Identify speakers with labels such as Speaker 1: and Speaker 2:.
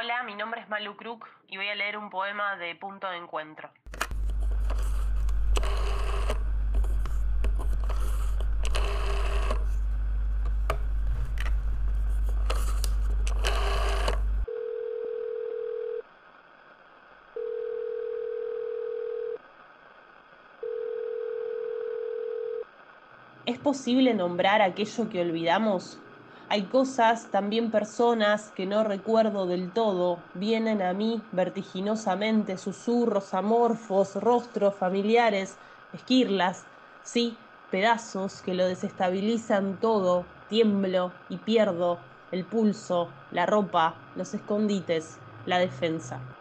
Speaker 1: Hola, mi nombre es Malu Kruk y voy a leer un poema de Punto de Encuentro.
Speaker 2: ¿Es posible nombrar aquello que olvidamos? Hay cosas, también personas, que no recuerdo del todo. Vienen a mí vertiginosamente susurros amorfos, rostros familiares, esquirlas, sí, pedazos que lo desestabilizan todo. Tiemblo y pierdo el pulso, la ropa, los escondites, la defensa.